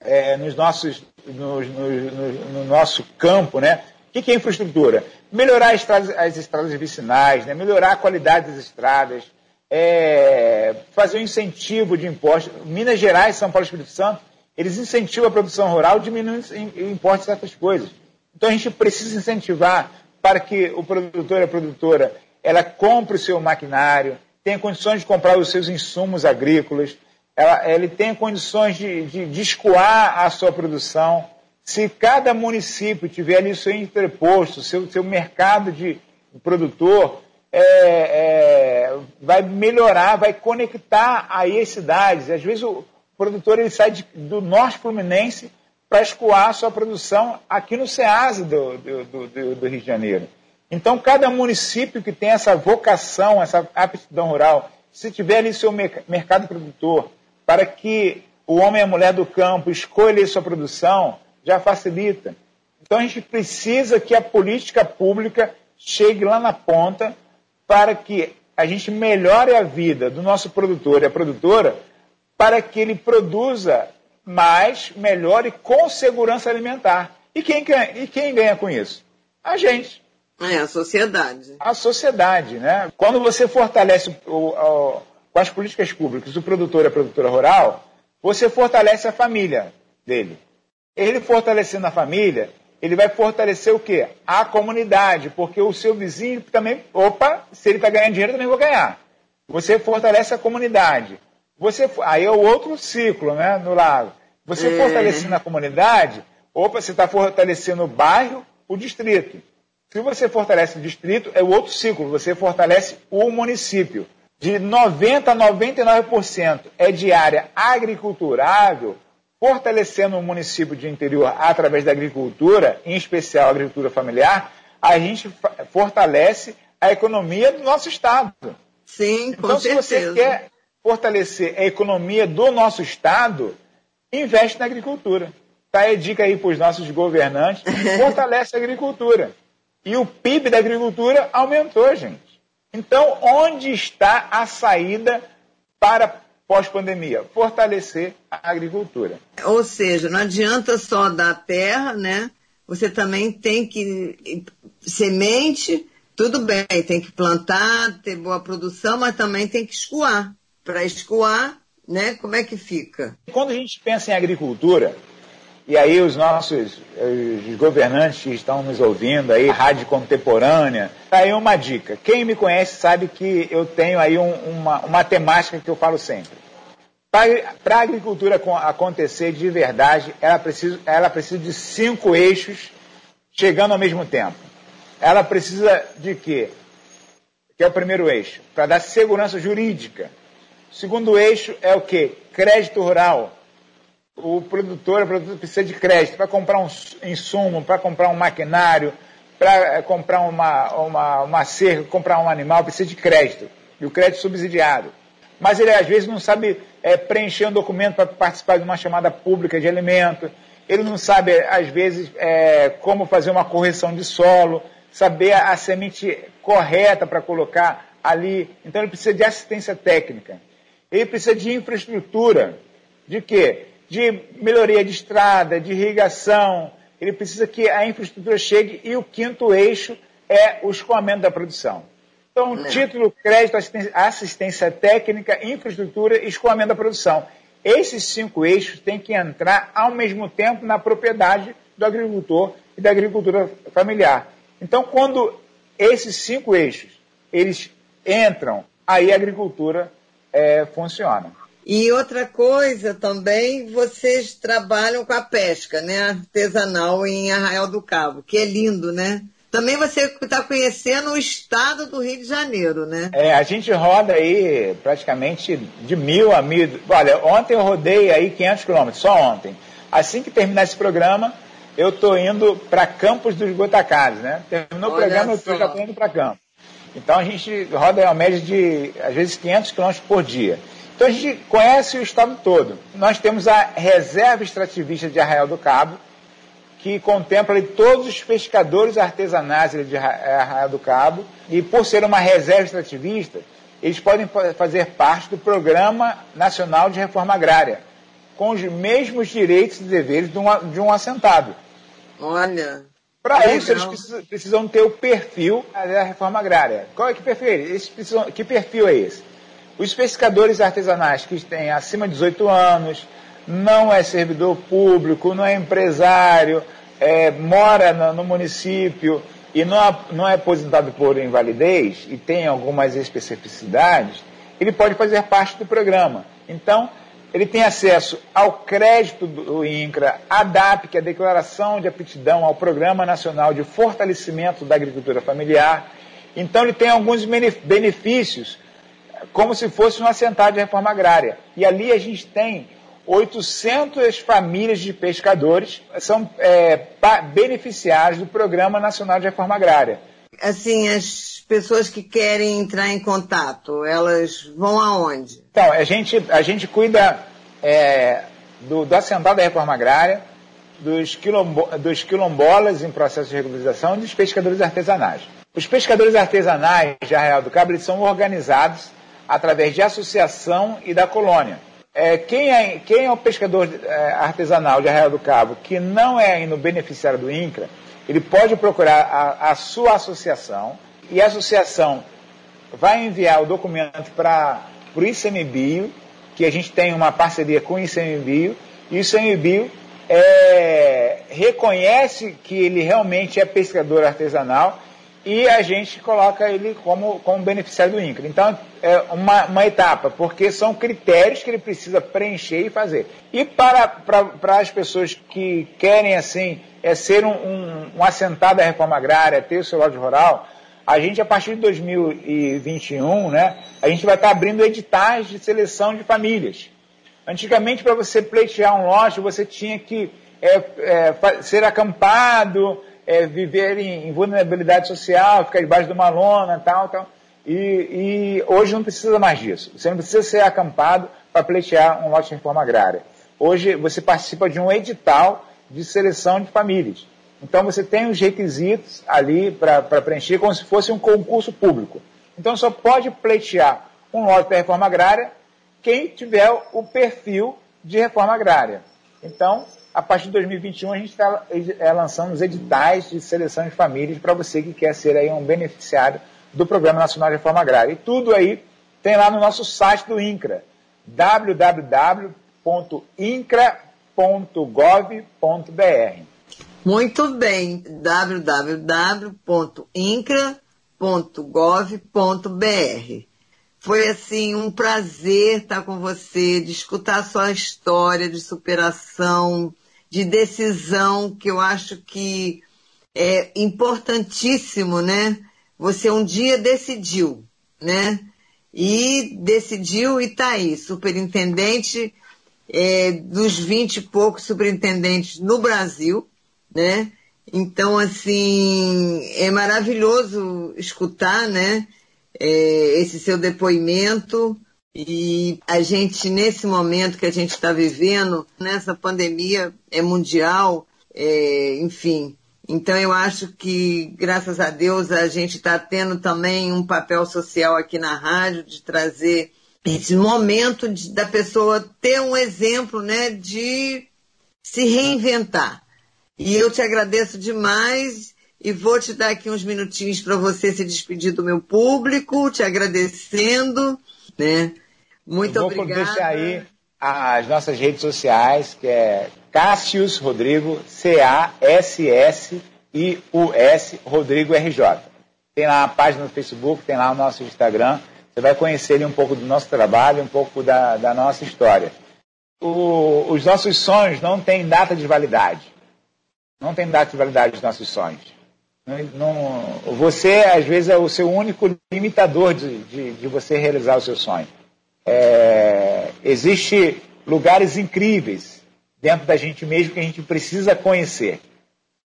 B: é, nos nossos, no, no, no, no, nosso campo, né? O que é infraestrutura? Melhorar as estradas, as estradas vicinais, né? melhorar a qualidade das estradas, é, fazer um incentivo de impostos. Minas Gerais, São Paulo e Espírito Santo, eles incentivam a produção rural diminuindo o imposto de certas coisas. Então a gente precisa incentivar para que o produtor e a produtora ela compre o seu maquinário, tenha condições de comprar os seus insumos agrícolas, ela, ele tenha condições de, de, de escoar a sua produção. Se cada município tiver ali o seu entreposto, seu, seu mercado de produtor, é, é, vai melhorar, vai conectar aí as cidades. Às vezes o produtor ele sai de, do norte fluminense para escoar a sua produção aqui no SEASA do, do, do, do Rio de Janeiro. Então, cada município que tem essa vocação, essa aptidão rural, se tiver ali seu mercado produtor, para que o homem e a mulher do campo escolham sua produção, já facilita. Então, a gente precisa que a política pública chegue lá na ponta para que a gente melhore a vida do nosso produtor e a produtora para que ele produza mais, melhor e com segurança alimentar. E quem, e quem ganha com isso? A gente.
A: É, a sociedade.
B: A sociedade, né? Quando você fortalece o, o, com as políticas públicas o produtor e a produtora rural, você fortalece a família dele. Ele fortalecendo a família, ele vai fortalecer o quê? A comunidade, porque o seu vizinho também, opa, se ele está ganhando dinheiro, também vou ganhar. você fortalece a comunidade. Você, aí é o outro ciclo, né, no lago. Você é. fortalecendo a comunidade, opa, você está fortalecendo o bairro, o distrito. Se você fortalece o distrito, é o outro ciclo, você fortalece o município. De 90% a 99% é de área agriculturável, fortalecendo o município de interior através da agricultura, em especial a agricultura familiar, a gente fortalece a economia do nosso Estado.
A: Sim, com
B: então,
A: certeza.
B: se você quer fortalecer a economia do nosso Estado, investe na agricultura. Tá aí a dica aí para os nossos governantes, fortalece a agricultura. E o PIB da agricultura aumentou, gente. Então, onde está a saída para pós-pandemia? Fortalecer a agricultura.
A: Ou seja, não adianta só dar terra, né? Você também tem que semente, tudo bem, tem que plantar, ter boa produção, mas também tem que escoar. Para escoar, né? Como é que fica?
B: Quando a gente pensa em agricultura, e aí os nossos os governantes que estão nos ouvindo aí, rádio contemporânea, tá aí uma dica. Quem me conhece sabe que eu tenho aí um, uma, uma temática que eu falo sempre. Para a agricultura acontecer de verdade, ela precisa, ela precisa de cinco eixos chegando ao mesmo tempo. Ela precisa de quê? Que é o primeiro eixo, para dar segurança jurídica. O segundo eixo é o quê? Crédito rural o produtor, a produtora precisa de crédito para comprar um insumo, para comprar um maquinário, para eh, comprar uma, uma, uma cerca, comprar um animal, precisa de crédito. E o crédito subsidiado. Mas ele às vezes não sabe é, preencher um documento para participar de uma chamada pública de alimento. Ele não sabe, às vezes, é, como fazer uma correção de solo, saber a, a semente correta para colocar ali. Então ele precisa de assistência técnica. Ele precisa de infraestrutura. De quê? de melhoria de estrada, de irrigação. Ele precisa que a infraestrutura chegue e o quinto eixo é o escoamento da produção. Então, título, crédito, assistência técnica, infraestrutura e escoamento da produção. Esses cinco eixos têm que entrar ao mesmo tempo na propriedade do agricultor e da agricultura familiar. Então, quando esses cinco eixos eles entram, aí a agricultura é, funciona.
A: E outra coisa também, vocês trabalham com a pesca, né? Artesanal em Arraial do Cabo, que é lindo, né? Também você está conhecendo o estado do Rio de Janeiro, né?
B: É, a gente roda aí praticamente de mil a mil. Olha, ontem eu rodei aí 500 quilômetros, só ontem. Assim que terminar esse programa, eu estou indo para Campos dos Goitacazes, né? Terminou Olha o programa, só. eu já estou indo para Campos. Então a gente roda uma média de, às vezes, 500 quilômetros por dia. Então a gente conhece o estado todo. Nós temos a Reserva Extrativista de Arraial do Cabo, que contempla todos os pescadores artesanais de Arraial do Cabo, e por ser uma reserva extrativista, eles podem fazer parte do Programa Nacional de Reforma Agrária, com os mesmos direitos e deveres de um, de um assentado.
A: Olha.
B: Para isso, eles precisam, precisam, ter o perfil da reforma agrária. Qual é que perfil? É eles precisam, que perfil é esse? Os pescadores artesanais que têm acima de 18 anos, não é servidor público, não é empresário, é, mora no, no, município e não, não é aposentado por invalidez e tem algumas especificidades, ele pode fazer parte do programa. Então, ele tem acesso ao crédito do INCRA, a DAP, que é a Declaração de Aptidão ao Programa Nacional de Fortalecimento da Agricultura Familiar. Então, ele tem alguns benefícios como se fosse um assentado de reforma agrária. E ali a gente tem 800 famílias de pescadores são é, beneficiários do Programa Nacional de Reforma Agrária.
A: Assim, as pessoas que querem entrar em contato, elas vão aonde?
B: Então, a gente, a gente cuida é, do, do assentado da reforma agrária, dos, quilombo, dos quilombolas em processo de regularização e dos pescadores artesanais. Os pescadores artesanais de Arraial do Cabo são organizados através de associação e da colônia. É, quem, é, quem é o pescador é, artesanal de Arraial do Cabo que não é ainda beneficiário do INCRA, ele pode procurar a, a sua associação e a associação vai enviar o documento para o ICMBio, que a gente tem uma parceria com o ICMBio, e o ICMBio é, reconhece que ele realmente é pescador artesanal e a gente coloca ele como, como beneficiário do INCRA. Então, é uma, uma etapa, porque são critérios que ele precisa preencher e fazer. E para, para, para as pessoas que querem, assim, é ser um, um, um assentado da reforma agrária, ter o seu lote rural, a gente, a partir de 2021, né, a gente vai estar abrindo editais de seleção de famílias. Antigamente, para você pleitear um lote, você tinha que é, é, ser acampado, é, viver em, em, vulnerabilidade social, ficar debaixo de uma lona, tal, tal. E, e, hoje não precisa mais disso. Você não precisa ser acampado para pleitear um lote de reforma agrária. Hoje você participa de um edital de seleção de famílias. Então você tem os requisitos ali para preencher como se fosse um concurso público. Então só pode pleitear um lote de reforma agrária quem tiver o perfil de reforma agrária. Então, a partir de 2021 a gente está é, lançando os editais de seleção de famílias para você que quer ser aí um beneficiário do Programa Nacional de Reforma Agrária. E tudo aí tem lá no nosso site do INCRA, www.incra.gov.br.
A: Muito bem, www.incra.gov.br. Foi assim um prazer estar com você, de escutar a sua história de superação, de decisão que eu acho que é importantíssimo, né? Você um dia decidiu, né? E decidiu e tá aí, superintendente é, dos vinte e poucos superintendentes no Brasil, né? Então, assim, é maravilhoso escutar, né? É, esse seu depoimento e a gente, nesse momento que a gente está vivendo, nessa pandemia é mundial, é, enfim. Então eu acho que, graças a Deus, a gente está tendo também um papel social aqui na rádio de trazer esse momento de, da pessoa ter um exemplo, né, de se reinventar. E eu te agradeço demais e vou te dar aqui uns minutinhos para você se despedir do meu público, te agradecendo, né? Muito
B: vou
A: obrigada.
B: Deixar aí as nossas redes sociais, que é Cássius Rodrigo, C-A-S-S-I-U-S, Rodrigo RJ. Tem lá a página no Facebook, tem lá o nosso Instagram. Você vai conhecer ali um pouco do nosso trabalho, um pouco da, da nossa história. O, os nossos sonhos não têm data de validade. Não tem data de validade dos nossos sonhos. Não, não, você, às vezes, é o seu único limitador de, de, de você realizar o seu sonho. É, existe lugares incríveis dentro da gente mesmo que a gente precisa conhecer.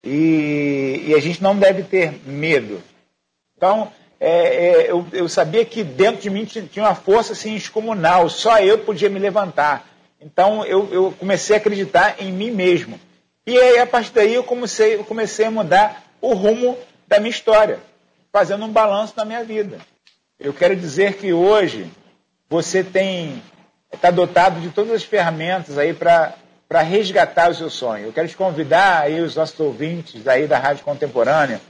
B: E, e a gente não deve ter medo. Então, é, é, eu, eu, sabia que dentro de mim tinha uma força assim, excomunal, só eu podia me levantar. Então, eu, eu comecei a acreditar em mim mesmo. E aí, a partir daí, eu comecei, eu comecei a mudar o rumo da minha história, fazendo um balanço na minha vida. Eu quero dizer que hoje você tem está dotado de todas as ferramentas aí para resgatar o seu sonho. Eu quero te convidar aí os nossos ouvintes aí da Rádio Contemporânea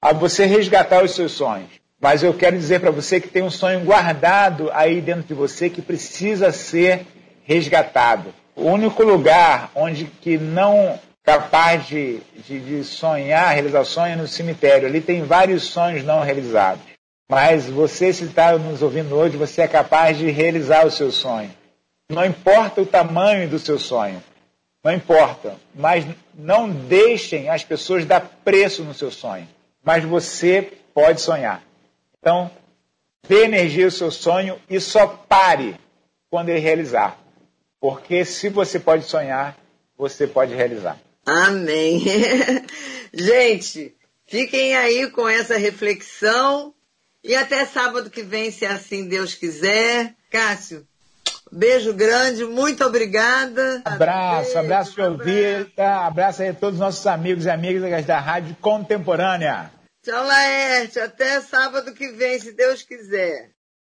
B: a você resgatar os seus sonhos. Mas eu quero dizer para você que tem um sonho guardado aí dentro de você que precisa ser resgatado. O único lugar onde que não capaz de, de, de sonhar, realizar sonho é no cemitério. Ali tem vários sonhos não realizados. Mas você, se está nos ouvindo hoje, você é capaz de realizar o seu sonho. Não importa o tamanho do seu sonho. Não importa. Mas não deixem as pessoas dar preço no seu sonho. Mas você pode sonhar. Então, dê energia ao seu sonho e só pare quando ele realizar. Porque se você pode sonhar, você pode realizar.
A: Amém. Gente, fiquem aí com essa reflexão e até sábado que vem, se assim Deus quiser. Cássio, beijo grande, muito obrigada.
B: Abraço, beijo, abraço de ouvir, abraço aí a todos os nossos amigos e amigas da Rádio Contemporânea.
A: Tchau, Laerte, até sábado que vem, se Deus quiser.